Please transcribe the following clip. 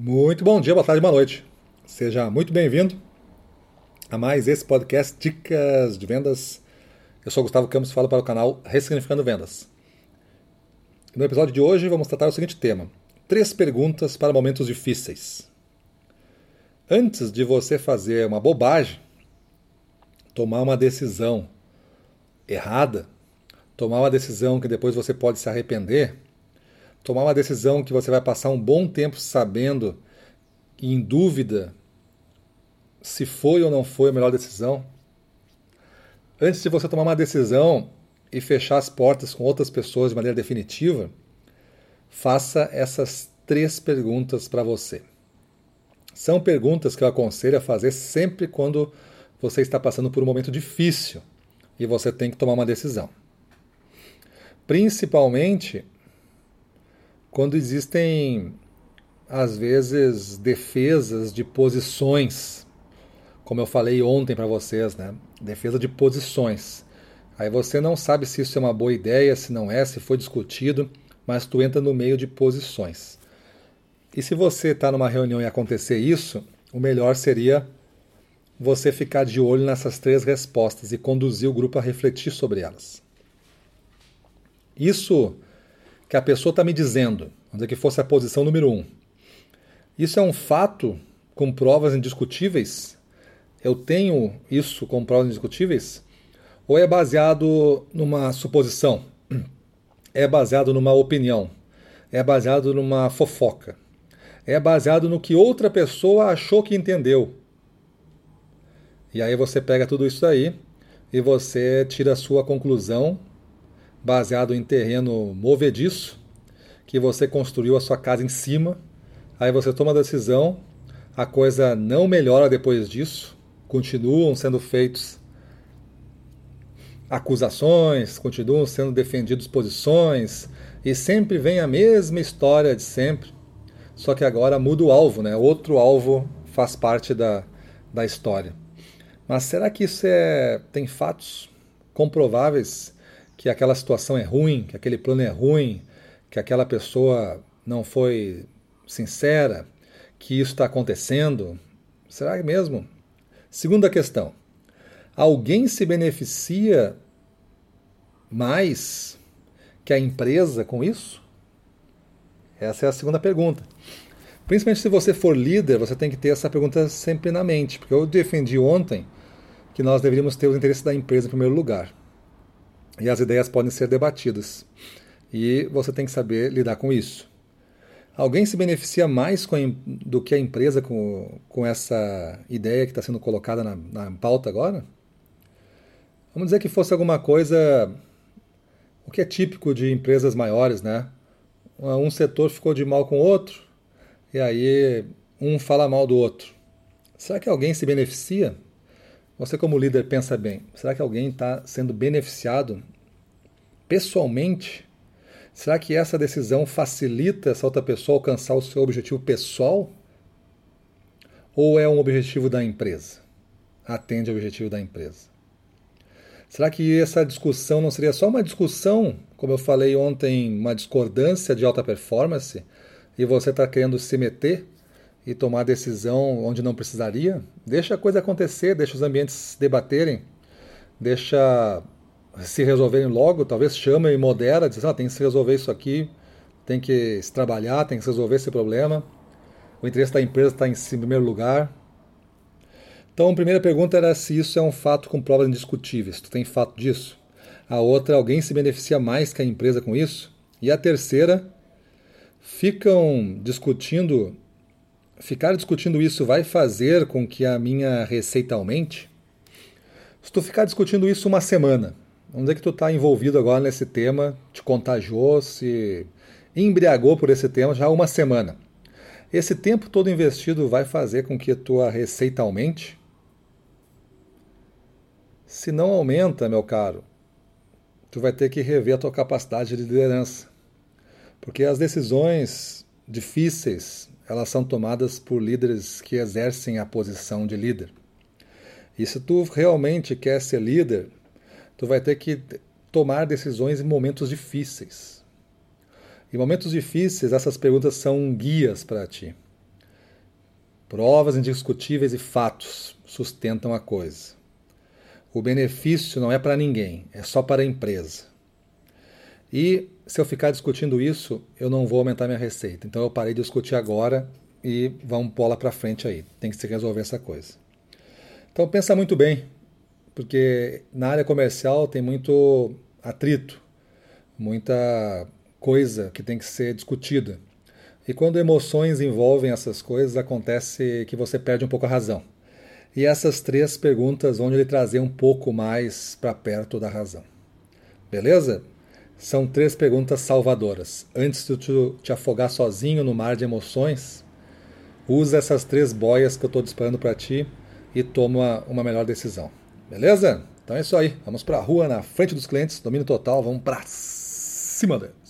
Muito bom dia, boa tarde, boa noite. Seja muito bem-vindo a mais esse podcast Dicas de Vendas. Eu sou Gustavo Campos falo para o canal Ressignificando Vendas. No episódio de hoje vamos tratar o seguinte tema: três perguntas para momentos difíceis. Antes de você fazer uma bobagem, tomar uma decisão errada, tomar uma decisão que depois você pode se arrepender, tomar uma decisão que você vai passar um bom tempo sabendo e em dúvida se foi ou não foi a melhor decisão. Antes de você tomar uma decisão e fechar as portas com outras pessoas de maneira definitiva, faça essas três perguntas para você. São perguntas que eu aconselho a fazer sempre quando você está passando por um momento difícil e você tem que tomar uma decisão. Principalmente quando existem, às vezes, defesas de posições, como eu falei ontem para vocês, né? Defesa de posições. Aí você não sabe se isso é uma boa ideia, se não é, se foi discutido, mas tu entra no meio de posições. E se você está numa reunião e acontecer isso, o melhor seria você ficar de olho nessas três respostas e conduzir o grupo a refletir sobre elas. Isso que a pessoa está me dizendo, vamos dizer que fosse a posição número um. Isso é um fato com provas indiscutíveis? Eu tenho isso com provas indiscutíveis? Ou é baseado numa suposição? É baseado numa opinião? É baseado numa fofoca? É baseado no que outra pessoa achou que entendeu? E aí você pega tudo isso aí e você tira a sua conclusão baseado em terreno movediço, que você construiu a sua casa em cima, aí você toma a decisão, a coisa não melhora depois disso, continuam sendo feitos acusações, continuam sendo defendidas posições, e sempre vem a mesma história de sempre, só que agora muda o alvo, né? Outro alvo faz parte da, da história. Mas será que isso é, tem fatos comprováveis que aquela situação é ruim, que aquele plano é ruim, que aquela pessoa não foi sincera, que isso está acontecendo? Será mesmo? Segunda questão: alguém se beneficia mais que a empresa com isso? Essa é a segunda pergunta. Principalmente se você for líder, você tem que ter essa pergunta sempre na mente, porque eu defendi ontem que nós deveríamos ter os interesses da empresa em primeiro lugar e as ideias podem ser debatidas. E você tem que saber lidar com isso. Alguém se beneficia mais a, do que a empresa com, com essa ideia que está sendo colocada na, na pauta agora? Vamos dizer que fosse alguma coisa, o que é típico de empresas maiores, né? Um setor ficou de mal com o outro, e aí um fala mal do outro. Será que alguém se beneficia? Você, como líder, pensa bem: será que alguém está sendo beneficiado pessoalmente? Será que essa decisão facilita essa outra pessoa alcançar o seu objetivo pessoal? Ou é um objetivo da empresa? Atende ao objetivo da empresa. Será que essa discussão não seria só uma discussão, como eu falei ontem, uma discordância de alta performance, e você está querendo se meter e tomar decisão onde não precisaria. Deixa a coisa acontecer, deixa os ambientes debaterem, deixa se resolverem logo, talvez chama e modera, diz, ah, tem que se resolver isso aqui, tem que se trabalhar, tem que se resolver esse problema. O interesse da empresa está em primeiro lugar. Então, a primeira pergunta era se isso é um fato com provas indiscutíveis. Tu tem fato disso? A outra, alguém se beneficia mais que a empresa com isso? E a terceira, ficam discutindo ficar discutindo isso vai fazer com que a minha receita aumente? Se tu ficar discutindo isso uma semana, vamos dizer que tu está envolvido agora nesse tema, te contagiou, se embriagou por esse tema já há uma semana. Esse tempo todo investido vai fazer com que a tua receita aumente? Se não aumenta, meu caro, tu vai ter que rever a tua capacidade de liderança. Porque as decisões difíceis, elas são tomadas por líderes que exercem a posição de líder. E se tu realmente quer ser líder, tu vai ter que tomar decisões em momentos difíceis. Em momentos difíceis, essas perguntas são guias para ti. Provas indiscutíveis e fatos sustentam a coisa. O benefício não é para ninguém, é só para a empresa. E se eu ficar discutindo isso, eu não vou aumentar minha receita. Então eu parei de discutir agora e vamos bola para frente aí. Tem que se resolver essa coisa. Então pensa muito bem, porque na área comercial tem muito atrito, muita coisa que tem que ser discutida. E quando emoções envolvem essas coisas, acontece que você perde um pouco a razão. E essas três perguntas vão lhe trazer um pouco mais para perto da razão. Beleza? São três perguntas salvadoras. Antes de tu te afogar sozinho no mar de emoções, usa essas três boias que eu estou disparando para ti e toma uma melhor decisão. Beleza? Então é isso aí. Vamos para a rua, na frente dos clientes, domínio total, vamos para cima deles.